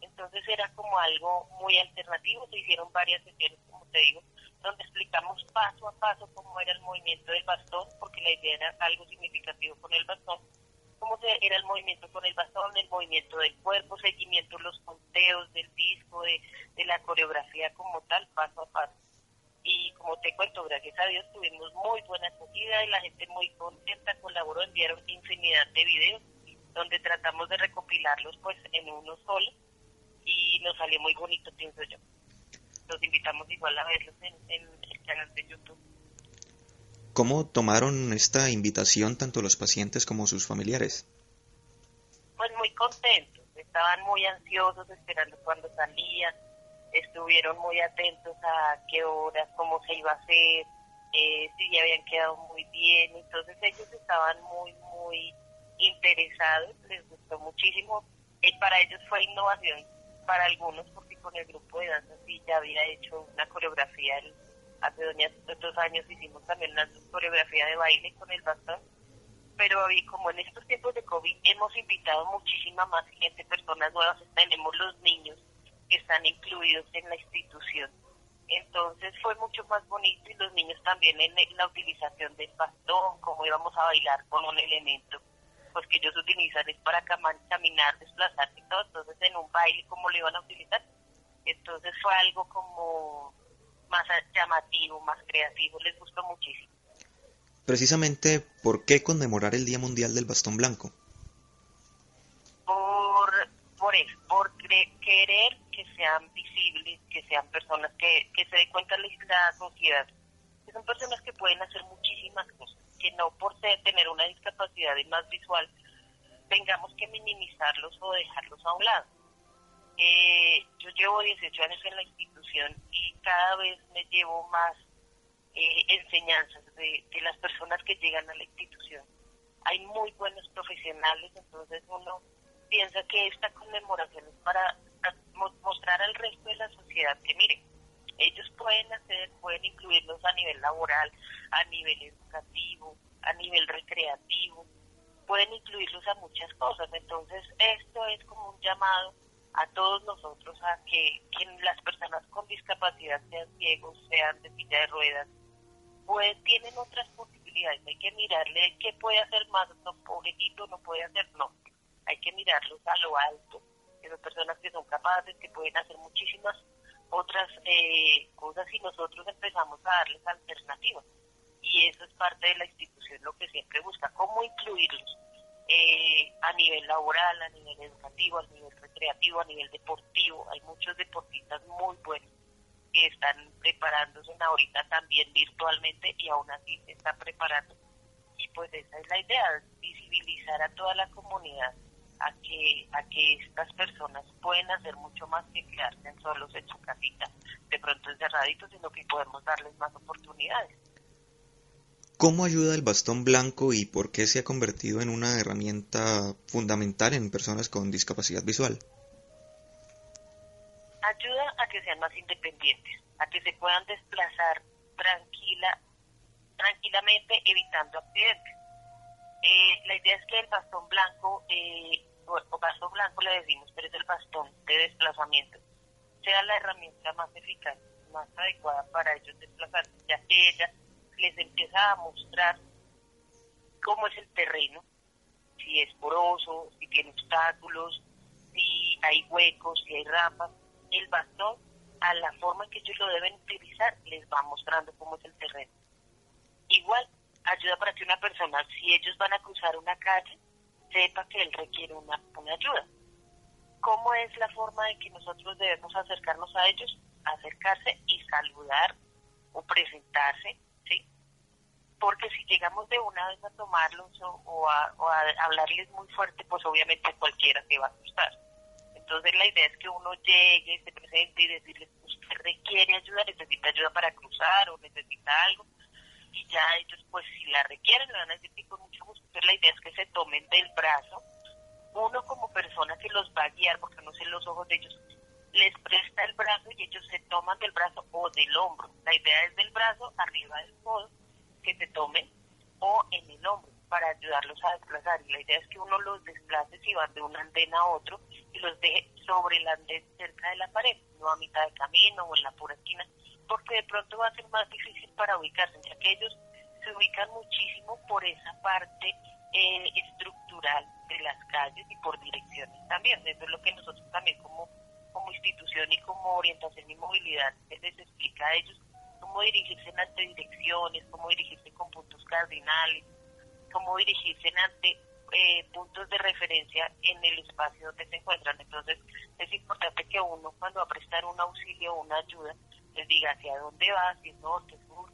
entonces era como algo muy alternativo, se hicieron varias sesiones, como te digo, donde explicamos paso a paso cómo era el movimiento del bastón, porque la idea era algo significativo con el bastón, cómo era el movimiento con el bastón, el movimiento del cuerpo, seguimiento, los conteos del disco, de, la coreografía como tal, paso a paso. Y como te cuento, gracias a Dios tuvimos muy buena acogida y la gente muy contenta, colaboró, enviaron infinidad de videos donde tratamos de recopilarlos pues en uno solo y nos salió muy bonito, pienso yo. Los invitamos igual a verlos en el canal de YouTube. ¿Cómo tomaron esta invitación tanto los pacientes como sus familiares? Pues muy contentos, estaban muy ansiosos esperando cuando salían, estuvieron muy atentos a qué horas, cómo se iba a hacer, eh, si ya habían quedado muy bien, entonces ellos estaban muy, muy interesados, les gustó muchísimo, y para ellos fue innovación, para algunos porque con el grupo de danza sí ya había hecho una coreografía el hace dos años hicimos también una coreografía de baile con el bastón, pero como en estos tiempos de COVID hemos invitado muchísima más gente, personas nuevas, tenemos los niños que están incluidos en la institución. Entonces fue mucho más bonito y los niños también en la utilización del bastón, cómo íbamos a bailar con un elemento pues que ellos utilizan es para caminar, desplazarse y todo, entonces en un baile cómo lo iban a utilizar. Entonces fue algo como más llamativo, más creativo, les gustó muchísimo. Precisamente, ¿por qué conmemorar el Día Mundial del Bastón Blanco? Por, por eso, por querer que sean visibles, que sean personas que, que se den cuenta la sociedad, que son personas que pueden hacer muchísimas cosas, que no por ser, tener una discapacidad y más visual, tengamos que minimizarlos o dejarlos a un lado eh, yo llevo 18 años en la institución y cada vez me llevo más eh, enseñanzas de, las personas que llegan a la institución. Hay muy buenos profesionales, entonces uno piensa que esta conmemoración es para mostrar al resto de la sociedad que, miren, ellos pueden hacer, pueden incluirlos a nivel laboral, a nivel educativo, a nivel recreativo, pueden incluirlos a muchas cosas. Entonces, esto es como un llamado a todos nosotros a que, las personas con discapacidad, sean ciegos, sean de silla de ruedas, pues tienen otras posibilidades. Hay que mirarle qué puede hacer más, no, pobrecito, no puede hacer, no. Hay que mirarlos a lo alto, que son personas que son capaces, que pueden hacer muchísimas otras eh, cosas y nosotros empezamos a darles alternativas. Y eso es parte de la institución, lo que siempre busca, cómo incluirlos eh, a nivel laboral, a nivel educativo, a nivel recreativo, a nivel deportivo. Hay muchos deportistas muy buenos que están preparándose ahorita también virtualmente y aún así se están preparando. Y pues esa es la idea, visibilizar a toda la comunidad a que, a que estas personas pueden hacer mucho más que quedarse solos en su casita, de pronto encerraditos, sino que podemos darles más oportunidades. ¿Cómo ayuda el bastón blanco y por qué se ha convertido en una herramienta fundamental en personas con discapacidad visual? Ayuda a que sean más independientes, a que se puedan desplazar tranquila, tranquilamente evitando accidentes. Eh, la idea es que el bastón blanco, eh, o bastón blanco le decimos, pero es el bastón de desplazamiento, sea la herramienta más eficaz, más adecuada para ellos desplazarse, ya que ella les empieza a mostrar cómo es el terreno, si es poroso, si tiene obstáculos, si hay huecos, si hay rampas. El bastón, a la forma en que ellos lo deben utilizar, les va mostrando cómo es el terreno. Igual, ayuda para que una persona, si ellos van a cruzar una calle, sepa que él requiere una, una ayuda. ¿Cómo es la forma de que nosotros debemos acercarnos a ellos? Acercarse y saludar o presentarse. Porque si llegamos de una vez a tomarlos o, a, hablarles muy fuerte, pues obviamente cualquiera se va a asustar. Entonces la idea es que uno llegue, se presente y decirles, usted requiere ayuda, necesita ayuda para cruzar o necesita algo y ya ellos pues si la requieren le van a decir con mucho gusto. Pero la idea es que se tomen del brazo, uno como persona que los va a guiar, porque no sé los ojos de ellos, les presta el brazo y ellos se toman del brazo o del hombro. La idea es del brazo arriba del codo, que se tomen, o en el hombro, para ayudarlos a desplazar. Y la idea es que uno los desplace si van de un andén a otro y los deje sobre el andén cerca de la pared, no a mitad de camino o en la pura esquina, porque de pronto va a ser más difícil para ubicarse, ya que ellos se ubican muchísimo por esa parte eh, estructural de las calles y por direcciones también. Eso es lo que nosotros también como, como institución y como orientación y movilidad les explica a ellos cómo dirigirse ante direcciones, cómo dirigirse con puntos cardinales, cómo dirigirse ante eh, puntos de referencia en el espacio donde se encuentran. Entonces es importante que uno cuando va a prestar un auxilio o una ayuda les diga hacia dónde va, si es norte, sur,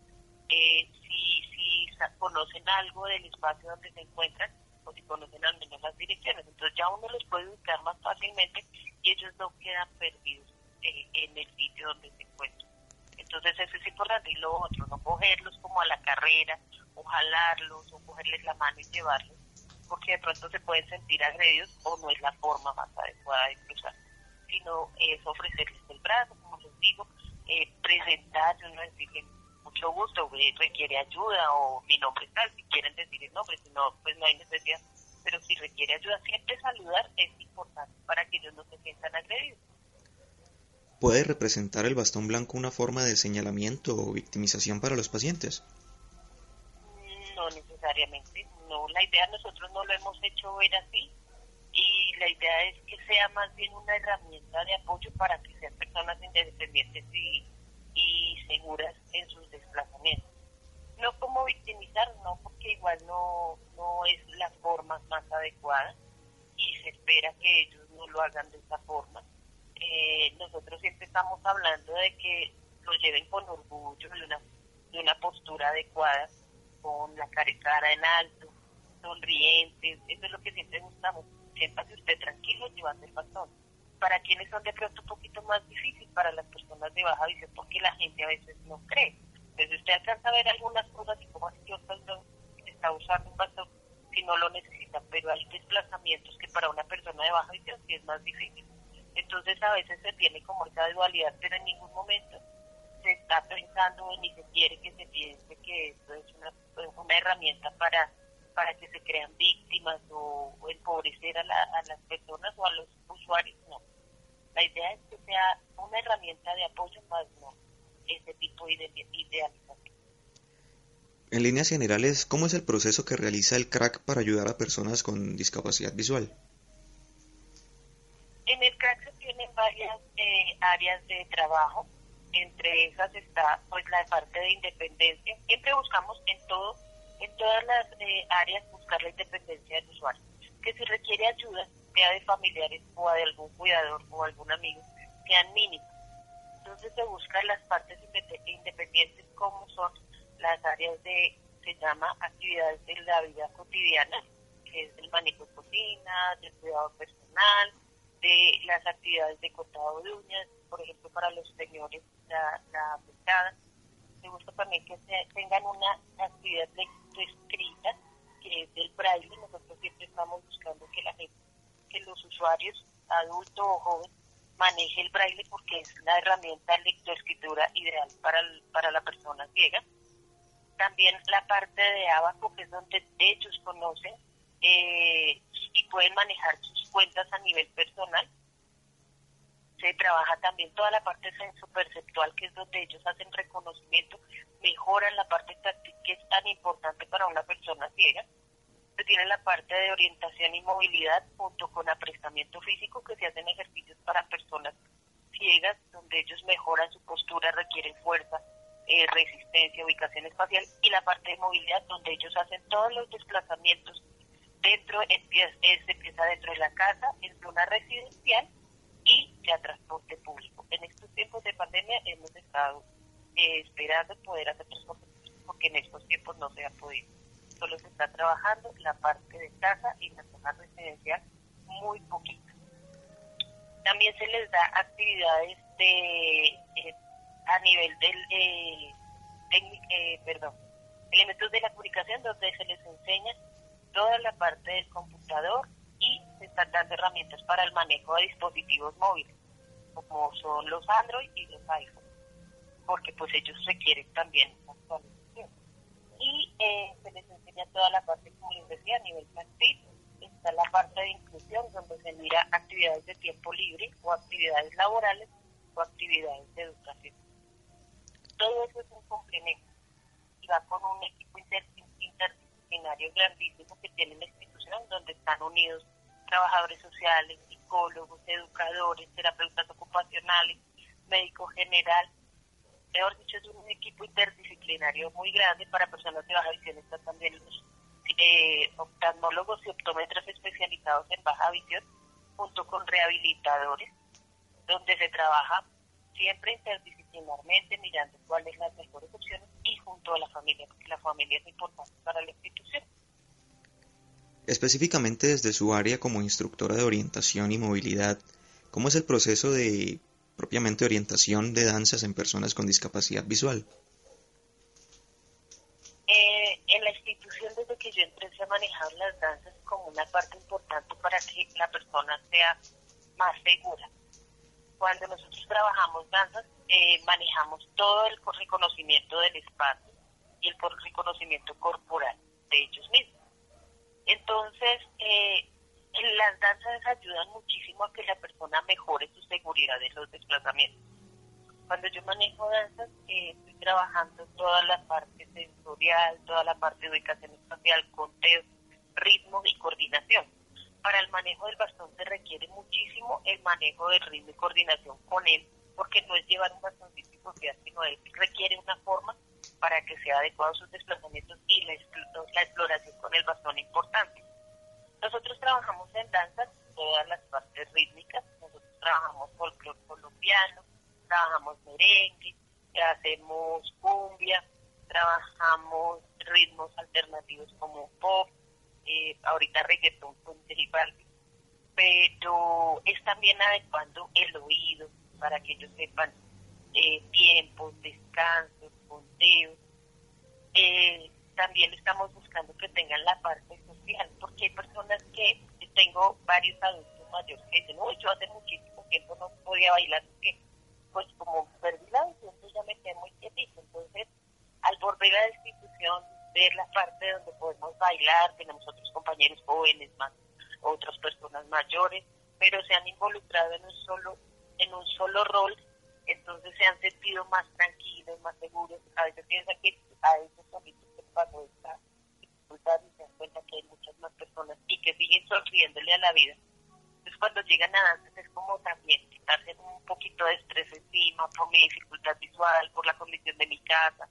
eh, si, si conocen algo del espacio donde se encuentran o si conocen al menos las direcciones. Entonces ya uno los puede ubicar más fácilmente y ellos no quedan perdidos eh, en el sitio donde se encuentran. Entonces eso es importante. Y lo otro, no cogerlos como a la carrera o jalarlos o cogerles la mano y llevarlos porque de pronto se pueden sentir agredidos o no es la forma más adecuada de cruzar, sino es ofrecerles el brazo, como les digo, eh, presentar, uno decirle mucho gusto, requiere ayuda o mi nombre tal, si quieren decir el nombre, si no, pues no hay necesidad. Pero si requiere ayuda, siempre saludar es importante para que ellos no se sientan agredidos. ¿Puede representar el bastón blanco una forma de señalamiento o victimización para los pacientes? No necesariamente, no. La idea nosotros no lo hemos hecho ver así y la idea es que sea más bien una herramienta de apoyo para que sean personas independientes y, seguras en sus desplazamientos. No como victimizar, no, porque igual no, no es la forma más adecuada y se espera que ellos no lo hagan de esa forma. Eh, nosotros siempre estamos hablando de que lo lleven con orgullo, de una, postura adecuada, con la cara en alto, sonrientes, eso es lo que siempre buscamos siéntase usted tranquilo llevando el bastón. Para quienes son de pronto un poquito más difícil, para las personas de baja visión, porque la gente a veces no cree. Entonces usted alcanza a ver algunas cosas y como así que está usando un bastón si no lo necesita, pero hay desplazamientos que para una persona de baja visión sí es más difícil. Entonces a veces se tiene como esa dualidad, pero en ningún momento se está pensando ni se quiere que se piense que esto es una, herramienta para para que se crean víctimas o, empobrecer a, las personas o a los usuarios, no. La idea es que sea una herramienta de apoyo más no ese tipo de idealización. En líneas generales, ¿cómo es el proceso que realiza el CRAC para ayudar a personas con discapacidad visual? En el CRAC se tienen varias eh, áreas de trabajo, entre esas está pues la parte de independencia. Siempre buscamos en todo en todas las eh, áreas buscar la independencia del usuario. Que si requiere ayuda, sea de familiares o de algún cuidador o algún amigo, sean mínimos. Entonces se buscan las partes independientes como son las áreas de, se llama actividades de la vida cotidiana, que es el manejo de cocina, del cuidado personal, de las actividades de cortado de uñas, por ejemplo para los señores la, la afectada, se busca también que tengan una actividad escrita que es del braille. Nosotros siempre estamos buscando que la gente, que los usuarios, adultos o jóvenes, maneje el braille porque es la herramienta lectoescritura ideal para, para la persona ciega. También la parte de abajo, que es donde ellos conocen eh, y pueden manejar sus cuentas a nivel personal. Se trabaja también toda la parte sensoperceptual, que es donde ellos hacen reconocimiento, mejoran la parte táctil, que es tan importante para una persona ciega. Se tiene la parte de orientación y movilidad junto con aprestamiento físico, que se hacen ejercicios para personas ciegas, donde ellos mejoran su postura, requieren fuerza, eh, resistencia, ubicación espacial, y la parte de movilidad, donde ellos hacen todos los desplazamientos dentro, se empieza dentro de la casa, en zona residencial y ya transporte público. En estos tiempos de pandemia hemos estado eh, esperando poder hacer transporte público porque en estos tiempos no se ha podido. Solo se está trabajando la parte de casa y la zona residencial muy poquito. También se les da actividades de eh, a nivel del eh, eh, perdón, elementos de la comunicación donde se les enseña toda la parte del computador y se están dando herramientas para el manejo de dispositivos móviles, como son los Android y los iPhone, porque pues ellos requieren también actualización. Y eh, se les enseña toda la parte, como les decía, a nivel plantil, está la parte de inclusión, donde se mira actividades de tiempo libre o actividades laborales o actividades de educación. Todo eso es un complemento y va con un equipo interdisciplinario grandísimo que tiene la institución donde están unidos trabajadores sociales, psicólogos, educadores, terapeutas ocupacionales, médico general. Mejor dicho, es un equipo interdisciplinario muy grande para personas de baja visión. Están también los eh, oftalmólogos y optómetros especializados en baja visión, junto con rehabilitadores, donde se trabaja siempre interdisciplinarmente, mirando cuáles son las mejores opciones y junto a la familia, porque la familia es importante para la institución. Específicamente desde su área como instructora de orientación y movilidad, ¿cómo es el proceso de propiamente orientación de danzas en personas con discapacidad visual? Eh, en la institución desde que yo empecé a manejar las danzas como una parte importante para que la persona sea más segura cuando nosotros trabajamos danzas, eh, manejamos todo el reconocimiento del espacio y el reconocimiento corporal de ellos mismos. Entonces, eh, las danzas ayudan muchísimo a que la persona mejore su seguridad en los desplazamientos. Cuando yo manejo danzas, eh, estoy trabajando toda la parte sensorial, toda la parte de ubicación espacial, conteo, ritmo y coordinación para el manejo del bastón se requiere muchísimo el manejo del ritmo y coordinación con él, porque no es llevar un bastón físico, sino él requiere una forma para que sea adecuado a sus desplazamientos y la, exploración con el bastón importante. Nosotros trabajamos en danza todas las partes rítmicas, nosotros trabajamos folclore colombiano, trabajamos merengue, hacemos cumbia, trabajamos ritmos alternativos como pop, eh, ahorita reggaetón con pero es también adecuando el oído para que ellos sepan eh, tiempos, descansos, conteos. Eh, también estamos buscando que tengan la parte social, porque hay personas que tengo varios adultos mayores que dicen, uy, yo hace muchísimo tiempo no podía bailar, porque pues como perdí la visión, ya me quedé muy quietito. Entonces, al volver a la institución, ver la parte donde bailar, tenemos otros compañeros jóvenes, más otras personas mayores, pero se han involucrado en un solo, en un solo rol, entonces se han sentido más tranquilos, más seguros. A veces piensan que a ellos solitos se pasó esta dificultad y se dan cuenta que hay muchas más personas y que siguen sonriéndole a la vida. Entonces cuando llegan a danzas es como también quitarse un poquito de estrés encima por mi dificultad visual, por la condición de mi casa,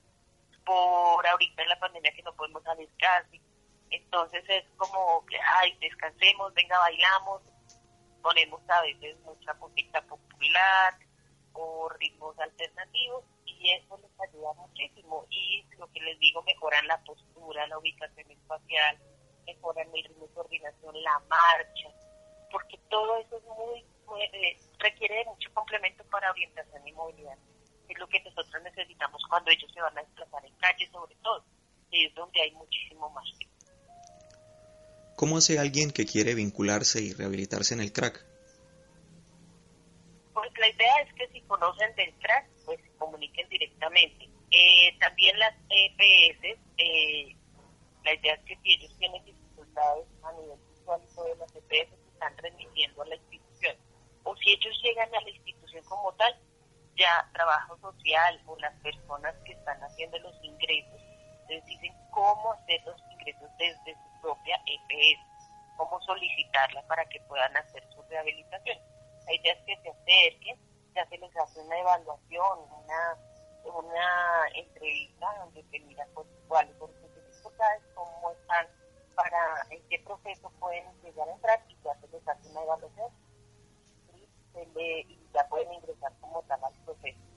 por ahorita en la pandemia que no podemos salir casi. Entonces es como que, ay, descansemos, venga, bailamos, ponemos a veces mucha música popular o ritmos alternativos y eso les ayuda muchísimo. Y lo que les digo, mejoran la postura, la ubicación espacial, mejoran el ritmo de coordinación, la marcha, porque todo eso es muy, eh, requiere de mucho complemento para orientación y movilidad. es lo que nosotros necesitamos cuando ellos se van a desplazar en calle sobre todo, y es donde hay muchísimo más. ¿Cómo hace alguien que quiere vincularse y rehabilitarse en el crack? Pues la idea es que si conocen del crack, pues comuniquen directamente. Eh, también las EPS, eh, la idea es que si ellos tienen dificultades a nivel visual, todas las EPS se están remitiendo a la institución. O si ellos llegan a la institución como tal, ya trabajo social o las personas que están haciendo los ingresos les dicen cómo hacer los ingresos desde su propia EPS, cómo solicitarla para que puedan hacer su rehabilitación. La idea es que se acerquen, ya se les hace una evaluación, una, una entrevista donde se mira pues, cuáles son sus dificultades, cómo están, para en qué proceso pueden llegar a entrar y ya se les hace una evaluación y ya pueden ingresar como tal al proceso.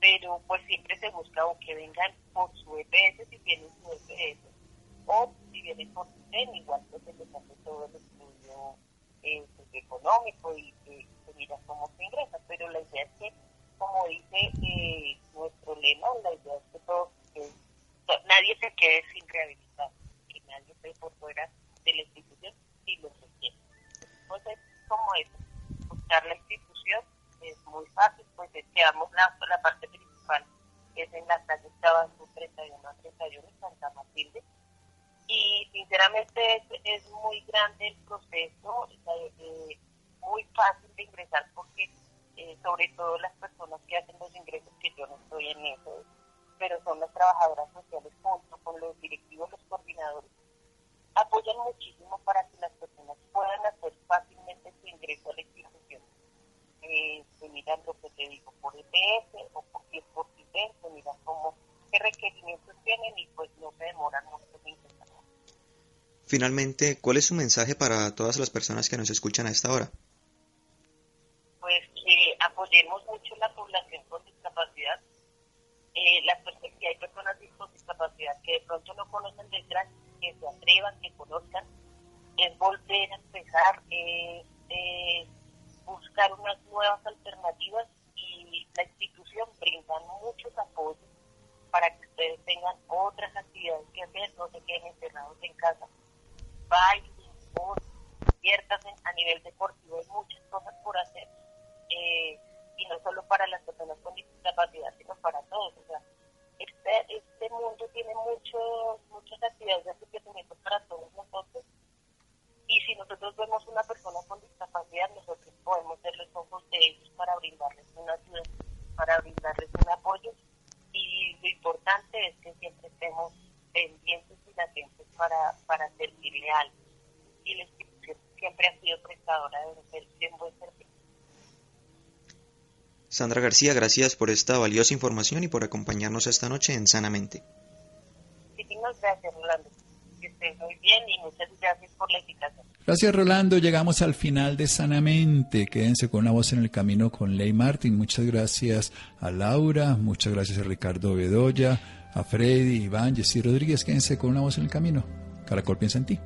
Pero pues siempre se busca o que vengan por su EPS si tienen su EPS o si vienen por su TEN, igual pues se les hace todo el estudio eh, pues, económico y se, mira cómo se ingresa. Pero la idea es que, como dice eh, nuestro lema, la idea es que todo, que nadie se quede sin rehabilitar, que nadie esté por fuera de la institución si lo requiere. Entonces, como eso la institución es muy fácil, pues quedamos la, la parte principal, que es en la calle Tabasco 31 a 31 en Santa Matilde. Y sinceramente es, es muy grande el proceso, eh, muy fácil de ingresar porque eh, sobre todo las personas que hacen los ingresos, que yo no estoy en eso, pero son las trabajadoras sociales junto con los directivos, los coordinadores, apoyan muchísimo para que las personas puedan hacer fácilmente su ingreso a la institución. Eh, se miran lo que te digo por EPS o por, si es por se miran cómo, qué requerimientos tienen y pues no se demoran mucho en. Finalmente, ¿cuál es su mensaje para todas las personas que nos escuchan a esta hora? Pues que apoyemos mucho la población con discapacidad. Eh, las que hay personas con discapacidad que de pronto no conocen del gran que se atrevan, que conozcan, es volver a empezar, eh, buscar unas nuevas alternativas y la institución brinda muchos apoyos para que ustedes tengan otras actividades que hacer, no se queden encerrados en casa. Bailen, ciertas a nivel deportivo, hay muchas cosas por hacer. Eh, y no solo para las personas con discapacidad, sino para todos. O sea, este, este mundo tiene muchos, muchas actividades de enriquecimiento para todos nosotros. Y si nosotros vemos una persona con discapacidad, nosotros podemos ser los ojos de ellos para brindarles una ayuda, para brindarles un apoyo. Y lo importante es que siempre estemos pendientes y latentes para, para servirle a alguien. Y la institución siempre ha sido prestadora de un buen servicio. Sandra García, gracias por esta valiosa información y por acompañarnos esta noche en Sanamente. Muchísimas gracias, Rolando. Estén muy bien y muchas gracias por la invitación. Gracias, Rolando. Llegamos al final de Sanamente. Quédense con una voz en el camino con Ley Martin. Muchas gracias a Laura, muchas gracias a Ricardo Bedoya, a Freddy, Iván, Jessy Rodríguez. Quédense con una voz en el camino. Caracol piensa en ti.